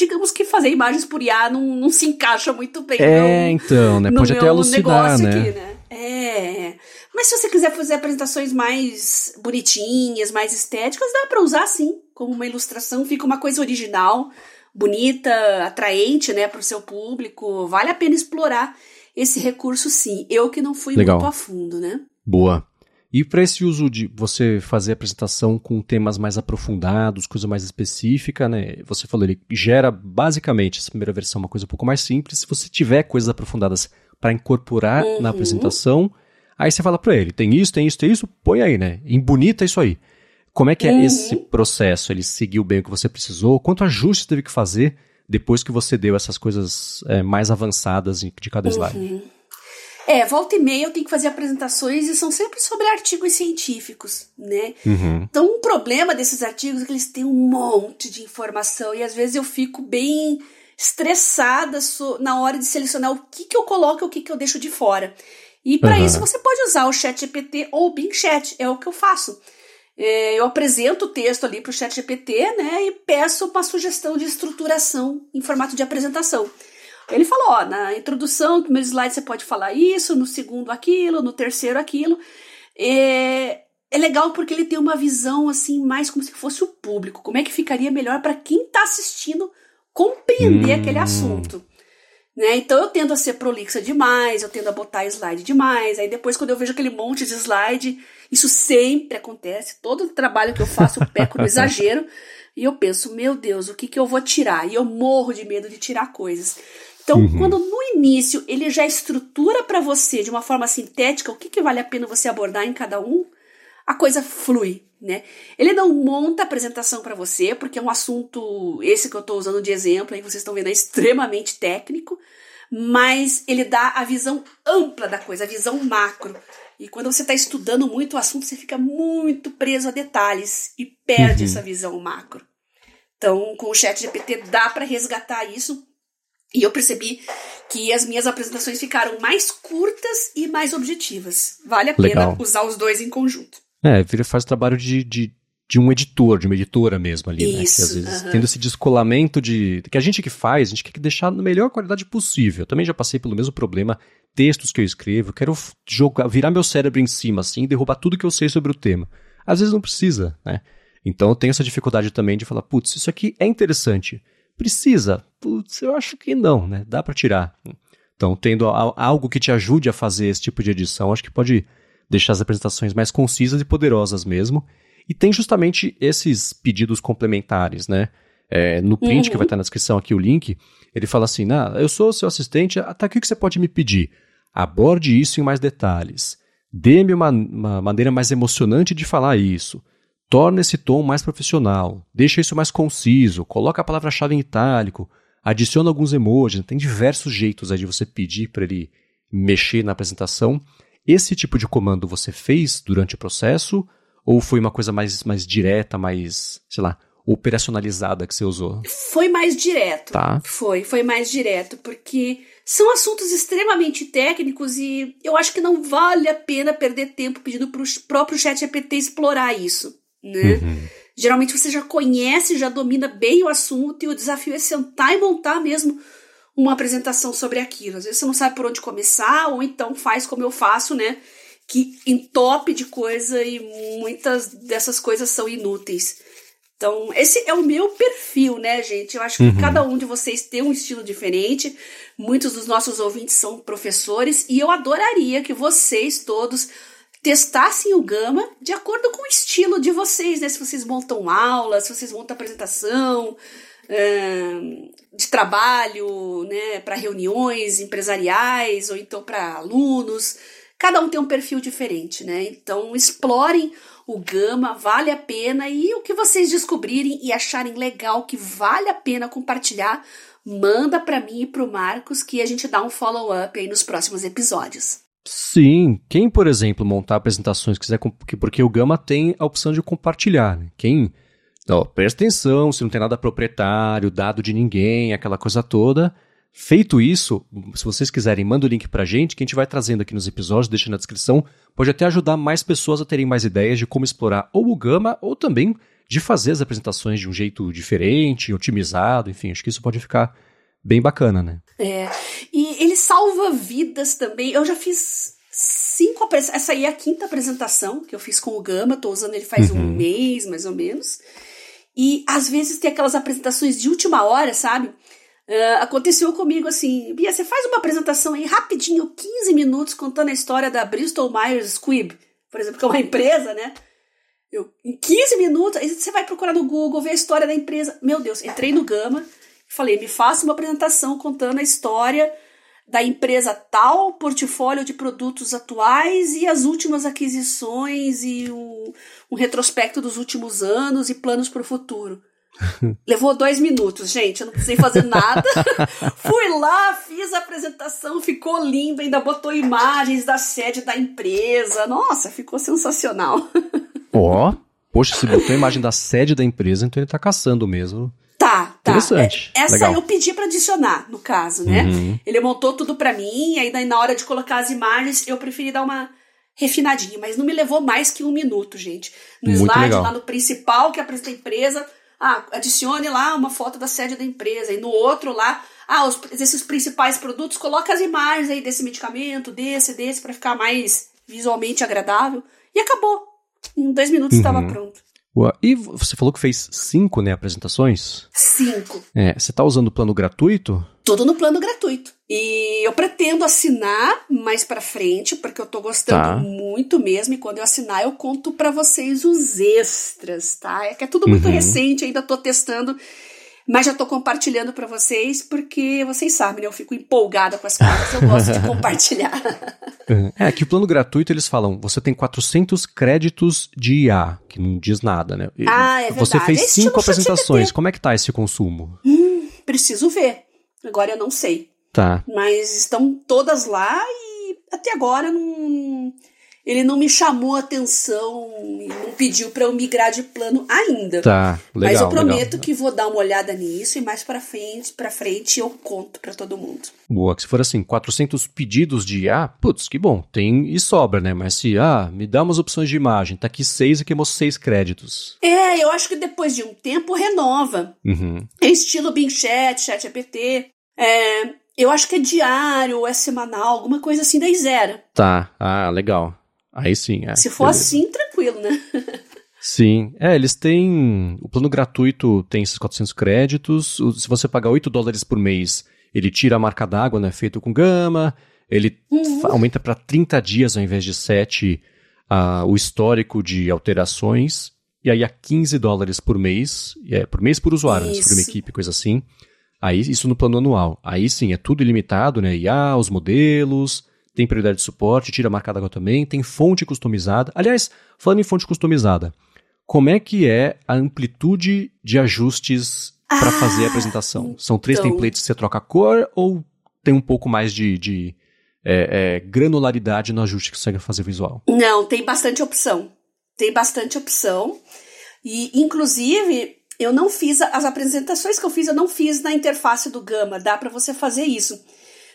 digamos que fazer imagens por IA não, não se encaixa muito bem. É, no, então, né? Pode até alucinar, né? Aqui, né? É. Mas se você quiser fazer apresentações mais bonitinhas, mais estéticas, dá para usar sim, como uma ilustração, fica uma coisa original, bonita, atraente, né, para o seu público. Vale a pena explorar esse recurso sim. Eu que não fui Legal. muito a fundo, né? Boa. E para esse uso de você fazer apresentação com temas mais aprofundados, coisa mais específica, né? Você falou, ele gera basicamente essa primeira versão uma coisa um pouco mais simples. Se você tiver coisas aprofundadas para incorporar uhum. na apresentação, aí você fala para ele, tem isso, tem isso, tem isso, põe aí, né? Embonita isso aí. Como é que é uhum. esse processo? Ele seguiu bem o que você precisou? Quanto ajustes teve que fazer depois que você deu essas coisas é, mais avançadas de cada uhum. É, volta e meia eu tenho que fazer apresentações e são sempre sobre artigos científicos, né? Uhum. Então, um problema desses artigos é que eles têm um monte de informação e às vezes eu fico bem estressada na hora de selecionar o que, que eu coloco e o que, que eu deixo de fora. E para uhum. isso você pode usar o ChatGPT ou o Bing Chat, é o que eu faço. É, eu apresento o texto ali para o ChatGPT, né, e peço uma sugestão de estruturação em formato de apresentação. Ele falou, ó, na introdução, no primeiro slide você pode falar isso, no segundo aquilo, no terceiro aquilo. É, é legal porque ele tem uma visão assim mais como se fosse o público. Como é que ficaria melhor para quem está assistindo compreender hum. aquele assunto. Né? Então eu tendo a ser prolixa demais, eu tendo a botar slide demais. Aí depois, quando eu vejo aquele monte de slide, isso sempre acontece. Todo trabalho que eu faço, eu peco no exagero. E eu penso, meu Deus, o que, que eu vou tirar? E eu morro de medo de tirar coisas. Então, uhum. quando no início ele já estrutura para você de uma forma sintética o que, que vale a pena você abordar em cada um, a coisa flui, né? Ele não monta a apresentação para você, porque é um assunto, esse que eu estou usando de exemplo, aí vocês estão vendo, é extremamente técnico, mas ele dá a visão ampla da coisa, a visão macro. E quando você está estudando muito o assunto, você fica muito preso a detalhes e perde uhum. essa visão macro. Então, com o chat GPT dá para resgatar isso e eu percebi que as minhas apresentações ficaram mais curtas e mais objetivas. Vale a Legal. pena usar os dois em conjunto. É, vira faz o trabalho de, de, de, um editor, de uma editora mesmo ali, Isso, né? Que às vezes, uh -huh. tendo esse descolamento de. Que a gente que faz, a gente quer deixar na melhor qualidade possível. Eu também já passei pelo mesmo problema. Textos que eu escrevo, eu quero jogar, virar meu cérebro em cima, assim, derrubar tudo que eu sei sobre o tema. Às vezes não precisa, né? Então eu tenho essa dificuldade também de falar, putz, isso aqui é interessante Precisa? Putz, eu acho que não, né? Dá para tirar. Então, tendo algo que te ajude a fazer esse tipo de edição, acho que pode deixar as apresentações mais concisas e poderosas mesmo. E tem justamente esses pedidos complementares, né? É, no print uhum. que vai estar na descrição aqui o link, ele fala assim: nah, eu sou seu assistente, tá aqui o que você pode me pedir. Aborde isso em mais detalhes. Dê-me uma, uma maneira mais emocionante de falar isso. Torna esse tom mais profissional, deixa isso mais conciso, coloca a palavra-chave em itálico, adiciona alguns emojis, tem diversos jeitos aí de você pedir para ele mexer na apresentação. Esse tipo de comando você fez durante o processo ou foi uma coisa mais, mais direta, mais, sei lá, operacionalizada que você usou? Foi mais direto. Tá. Foi, foi mais direto, porque são assuntos extremamente técnicos e eu acho que não vale a pena perder tempo pedindo para o próprio chat GPT explorar isso, né? Uhum. Geralmente você já conhece, já domina bem o assunto e o desafio é sentar e montar mesmo uma apresentação sobre aquilo. Às vezes você não sabe por onde começar, ou então faz como eu faço, né? Que entope de coisa e muitas dessas coisas são inúteis. Então, esse é o meu perfil, né, gente? Eu acho que uhum. cada um de vocês tem um estilo diferente. Muitos dos nossos ouvintes são professores e eu adoraria que vocês todos testassem o Gama de acordo com o estilo de vocês, né? Se vocês montam aula, se vocês montam apresentação de trabalho, né? Para reuniões empresariais ou então para alunos. Cada um tem um perfil diferente, né? Então, explorem o Gama, vale a pena. E o que vocês descobrirem e acharem legal, que vale a pena compartilhar, manda para mim e pro Marcos que a gente dá um follow-up aí nos próximos episódios. Sim, quem, por exemplo, montar apresentações quiser, porque o Gama tem a opção de compartilhar. Né? Quem, ó, presta atenção, se não tem nada proprietário, dado de ninguém, aquela coisa toda, Feito isso, se vocês quiserem, manda o link pra gente, que a gente vai trazendo aqui nos episódios, deixa na descrição. Pode até ajudar mais pessoas a terem mais ideias de como explorar ou o Gama, ou também de fazer as apresentações de um jeito diferente, otimizado, enfim, acho que isso pode ficar bem bacana, né? É. E ele salva vidas também. Eu já fiz cinco Essa aí é a quinta apresentação que eu fiz com o Gama, tô usando ele faz uhum. um mês, mais ou menos. E às vezes tem aquelas apresentações de última hora, sabe? Uh, aconteceu comigo assim, Bia, você faz uma apresentação aí rapidinho, 15 minutos, contando a história da Bristol Myers Squibb, por exemplo, que é uma empresa, né? Eu, em 15 minutos, aí você vai procurar no Google, ver a história da empresa. Meu Deus, entrei no Gama falei, me faça uma apresentação contando a história da empresa tal, portfólio de produtos atuais e as últimas aquisições e o, um retrospecto dos últimos anos e planos para o futuro. Levou dois minutos, gente. Eu não precisei fazer nada. Fui lá, fiz a apresentação, ficou lindo, ainda botou imagens da sede da empresa. Nossa, ficou sensacional. Ó, oh, poxa, se botou a imagem da sede da empresa, então ele tá caçando mesmo. Tá, tá. Interessante. É, essa Legal. eu pedi para adicionar, no caso, né? Uhum. Ele montou tudo para mim, aí na hora de colocar as imagens, eu preferi dar uma refinadinha, mas não me levou mais que um minuto, gente. No Muito slide, legal. lá no principal, que apresenta a empresa, ah, adicione lá uma foto da sede da empresa. E no outro lá, ah, os, esses principais produtos, coloca as imagens aí desse medicamento, desse, desse, para ficar mais visualmente agradável. E acabou. Em dois minutos estava uhum. pronto. E você falou que fez cinco, né, apresentações? Cinco. É, você está usando o plano gratuito? Tudo no plano gratuito. E eu pretendo assinar mais para frente, porque eu tô gostando tá. muito mesmo. E quando eu assinar, eu conto para vocês os extras, tá? É que é tudo muito uhum. recente, ainda tô testando. Mas já tô compartilhando para vocês, porque vocês sabem, né? Eu fico empolgada com as coisas, eu gosto de compartilhar. É, que o plano gratuito eles falam, você tem 400 créditos de IA, que não diz nada, né? Ah, é verdade. Você fez esse cinco apresentações, como é que tá esse consumo? Hum, preciso ver. Agora eu não sei. Tá. Mas estão todas lá e até agora não, ele não me chamou a atenção e não pediu para eu migrar de plano ainda. Tá, legal. Mas eu prometo legal. que vou dar uma olhada nisso e mais para frente, para frente eu conto para todo mundo. Boa, que se for assim, 400 pedidos de IA, putz, que bom, tem e sobra, né? Mas se, ah, me dá umas opções de imagem, tá aqui seis e queimou seis créditos. É, eu acho que depois de um tempo renova. Uhum. É estilo Bing Chat, Chat APT. É, eu acho que é diário ou é semanal, alguma coisa assim, daí zero. Tá, ah, legal. Aí sim. É, Se for beleza. assim, tranquilo, né? sim. É, eles têm. O plano gratuito tem esses 400 créditos. Se você pagar 8 dólares por mês, ele tira a marca d'água, né? Feito com gama. Ele uhum. aumenta para 30 dias ao invés de 7 uh, o histórico de alterações. E aí a 15 dólares por mês. É, por mês por usuário, né? por uma equipe, coisa assim. Aí, isso no plano anual. Aí sim, é tudo ilimitado, né? IA, os modelos, tem prioridade de suporte, tira marcada também, tem fonte customizada. Aliás, falando em fonte customizada, como é que é a amplitude de ajustes para ah, fazer a apresentação? São três então... templates que você troca a cor ou tem um pouco mais de, de é, é, granularidade no ajuste que você consegue fazer visual? Não, tem bastante opção. Tem bastante opção. E, inclusive, eu não fiz as apresentações que eu fiz, eu não fiz na interface do Gama, dá para você fazer isso.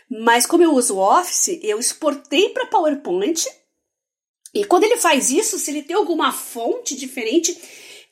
Mas como eu uso o Office, eu exportei para PowerPoint. E quando ele faz isso, se ele tem alguma fonte diferente,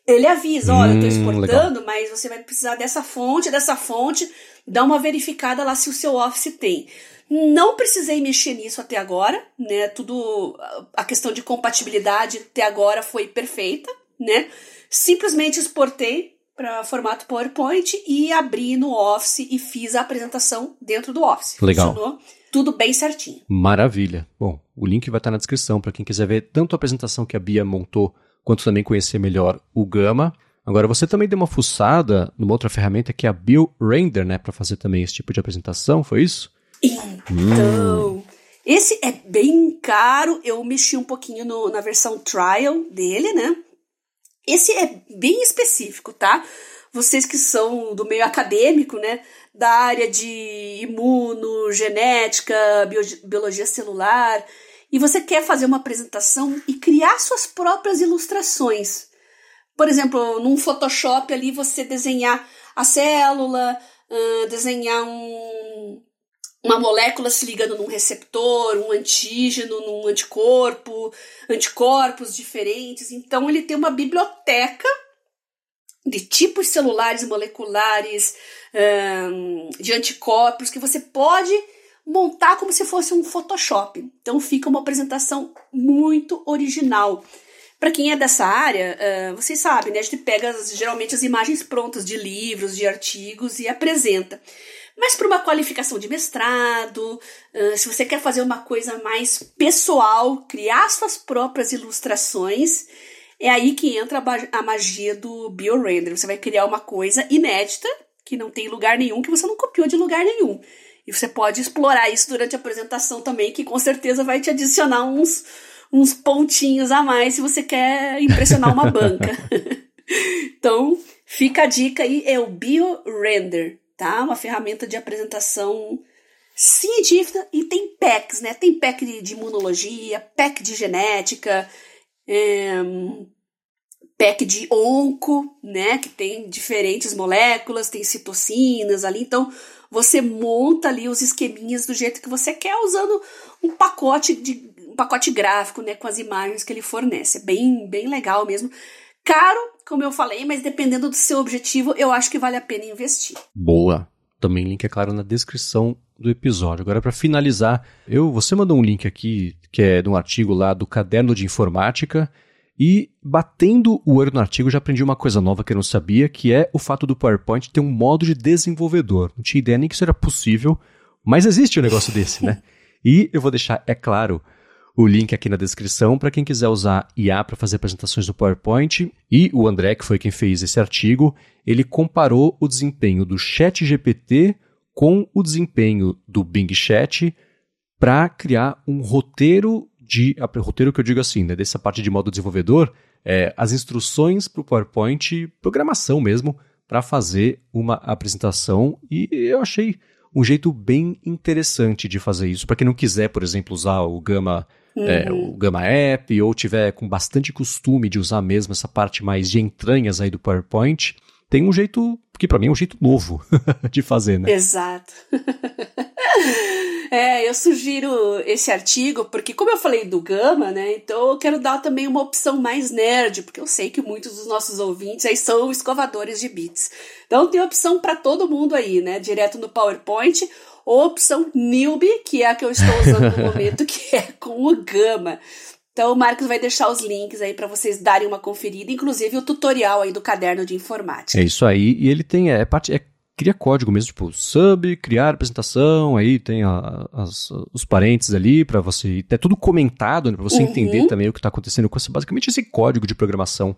ele avisa, olha, hum, eu estou exportando, legal. mas você vai precisar dessa fonte, dessa fonte, dá uma verificada lá se o seu Office tem. Não precisei mexer nisso até agora, né? Tudo a questão de compatibilidade até agora foi perfeita, né? Simplesmente exportei para formato PowerPoint e abri no Office e fiz a apresentação dentro do Office. Legal. Funcionou tudo bem certinho. Maravilha. Bom, o link vai estar na descrição para quem quiser ver tanto a apresentação que a Bia montou quanto também conhecer melhor o Gama. Agora, você também deu uma fuçada numa outra ferramenta que é a Bill Render, né, para fazer também esse tipo de apresentação, foi isso? Então, hum. esse é bem caro. Eu mexi um pouquinho no, na versão trial dele, né? Esse é bem específico, tá? Vocês que são do meio acadêmico, né? Da área de imuno, genética, biologia celular, e você quer fazer uma apresentação e criar suas próprias ilustrações. Por exemplo, num Photoshop ali você desenhar a célula, desenhar um, uma molécula se ligando num receptor, um antígeno num anticorpo, anticorpos diferentes. Então ele tem uma biblioteca de tipos celulares moleculares, um, de anticorpos que você pode montar como se fosse um Photoshop. Então fica uma apresentação muito original. Para quem é dessa área, uh, vocês sabem, né? A gente pega geralmente as imagens prontas de livros, de artigos e apresenta. Mas para uma qualificação de mestrado, se você quer fazer uma coisa mais pessoal, criar suas próprias ilustrações, é aí que entra a magia do BioRender. Você vai criar uma coisa inédita, que não tem lugar nenhum, que você não copiou de lugar nenhum. E você pode explorar isso durante a apresentação também, que com certeza vai te adicionar uns, uns pontinhos a mais se você quer impressionar uma banca. então, fica a dica aí, é o BioRender, tá? Uma ferramenta de apresentação científica e tem packs, né? Tem pack de, imunologia, pack de genética, é, pack de onco, né? Que tem diferentes moléculas, tem citocinas ali, então você monta ali os esqueminhas do jeito que você quer, usando um pacote de um pacote gráfico, né, com as imagens que ele fornece. É bem, bem legal mesmo. Caro, como eu falei, mas dependendo do seu objetivo, eu acho que vale a pena investir. Boa. Também link é claro na descrição do episódio. Agora para finalizar, eu você mandou um link aqui que é de um artigo lá do Caderno de Informática e batendo o olho no artigo, já aprendi uma coisa nova que eu não sabia, que é o fato do PowerPoint ter um modo de desenvolvedor. Não tinha ideia nem que isso era possível, mas existe um negócio desse, né? E eu vou deixar, é claro, o link aqui na descrição para quem quiser usar IA para fazer apresentações no PowerPoint. E o André, que foi quem fez esse artigo, ele comparou o desempenho do Chat GPT com o desempenho do Bing Chat para criar um roteiro de roteiro que eu digo assim, né, dessa parte de modo desenvolvedor, é, as instruções para o PowerPoint, programação mesmo, para fazer uma apresentação. E eu achei um jeito bem interessante de fazer isso. Para quem não quiser, por exemplo, usar o Gama, uhum. é, o Gama App, ou tiver com bastante costume de usar mesmo essa parte mais de entranhas aí do PowerPoint, tem um jeito que para mim é um jeito novo de fazer, né? Exato. É, eu sugiro esse artigo porque, como eu falei do Gama, né? Então eu quero dar também uma opção mais nerd, porque eu sei que muitos dos nossos ouvintes aí são escovadores de bits. Então tem opção para todo mundo aí, né? Direto no PowerPoint ou opção newbie, que é a que eu estou usando no momento, que é com o Gama. Então o Marcos vai deixar os links aí para vocês darem uma conferida, inclusive o tutorial aí do caderno de informática. É isso aí, e ele tem é parte é cria código mesmo, tipo sub, criar apresentação, aí tem a, as, os parênteses ali para você, é tudo comentado, né, para você uhum. entender também o que está acontecendo com esse, basicamente esse código de programação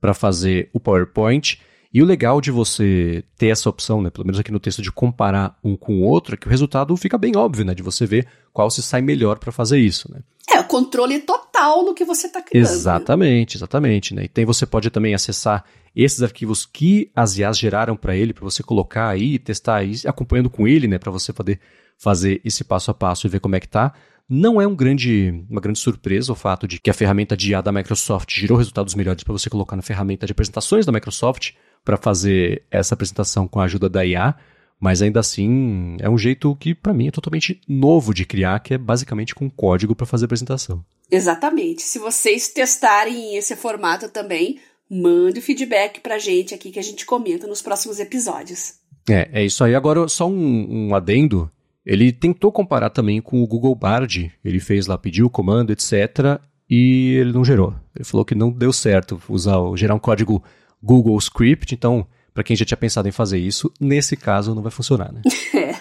para fazer o PowerPoint. E o legal de você ter essa opção, né, pelo menos aqui no texto, de comparar um com o outro, é que o resultado fica bem óbvio, né, de você ver qual se sai melhor para fazer isso, né. É, controle total no que você está criando. Exatamente, exatamente. Né? E tem, você pode também acessar esses arquivos que as IAs geraram para ele, para você colocar aí, testar aí, acompanhando com ele, né, para você poder fazer esse passo a passo e ver como é que tá. Não é um grande, uma grande surpresa o fato de que a ferramenta de IA da Microsoft gerou resultados melhores para você colocar na ferramenta de apresentações da Microsoft para fazer essa apresentação com a ajuda da IA, mas ainda assim é um jeito que para mim é totalmente novo de criar, que é basicamente com código para fazer apresentação. Exatamente. Se vocês testarem esse formato também, mande o feedback para a gente aqui que a gente comenta nos próximos episódios. É, é isso aí. Agora, só um, um adendo. Ele tentou comparar também com o Google Bard. Ele fez lá, pediu o comando, etc. E ele não gerou. Ele falou que não deu certo usar, gerar um código Google Script. Então, para quem já tinha pensado em fazer isso, nesse caso não vai funcionar, né? É.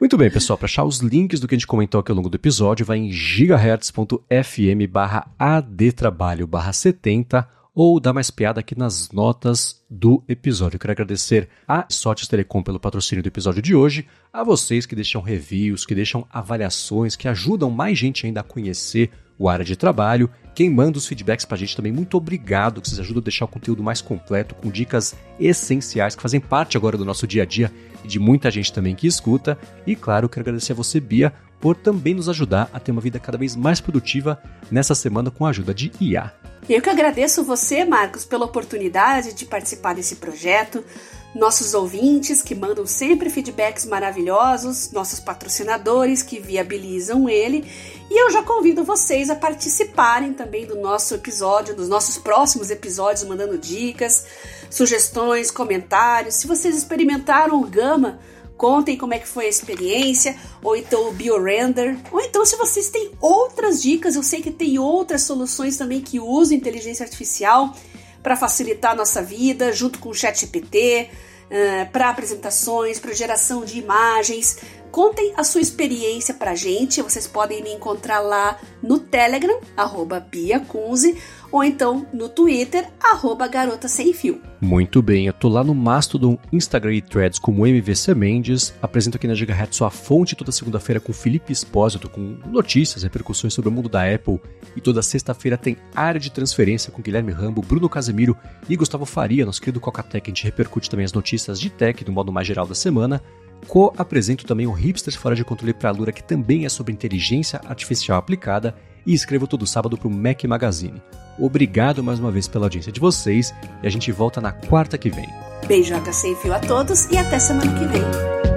Muito bem, pessoal. Para achar os links do que a gente comentou aqui ao longo do episódio, vai em gigahertz.fm barra adtrabalho barra 70 ou dá mais piada aqui nas notas do episódio. Eu quero agradecer a Sotes Telecom pelo patrocínio do episódio de hoje, a vocês que deixam reviews, que deixam avaliações, que ajudam mais gente ainda a conhecer o área de trabalho. Quem manda os feedbacks pra gente também, muito obrigado, que vocês ajudam a deixar o conteúdo mais completo, com dicas essenciais que fazem parte agora do nosso dia a dia e de muita gente também que escuta. E claro, quero agradecer a você, Bia, por também nos ajudar a ter uma vida cada vez mais produtiva nessa semana com a ajuda de IA. Eu que agradeço você, Marcos, pela oportunidade de participar desse projeto, nossos ouvintes que mandam sempre feedbacks maravilhosos, nossos patrocinadores que viabilizam ele, e eu já convido vocês a participarem também do nosso episódio, dos nossos próximos episódios, mandando dicas, sugestões, comentários. Se vocês experimentaram o Gama, Contem como é que foi a experiência, ou então o BioRender, ou então se vocês têm outras dicas, eu sei que tem outras soluções também que usam inteligência artificial para facilitar a nossa vida, junto com o ChatGPT, uh, para apresentações, para geração de imagens. Contem a sua experiência pra gente. Vocês podem me encontrar lá no Telegram, arroba Bia Kunze, ou então no Twitter, arroba Garota Sem Fio. Muito bem, eu tô lá no Mastodon, Instagram e Threads como MVC Mendes, apresento aqui na Gigahertz sua fonte toda segunda-feira com Felipe Espósito, com notícias, repercussões sobre o mundo da Apple, e toda sexta-feira tem área de transferência com Guilherme Rambo, Bruno Casemiro e Gustavo Faria, nosso querido Coca-Tech, a gente repercute também as notícias de tech do modo mais geral da semana, Co-apresento também o Hipsters Fora de Controle para a Lura, que também é sobre inteligência artificial aplicada, e escrevo todo sábado para o Mac Magazine. Obrigado mais uma vez pela audiência de vocês e a gente volta na quarta que vem. Beijoca sem fio a todos e até semana que vem.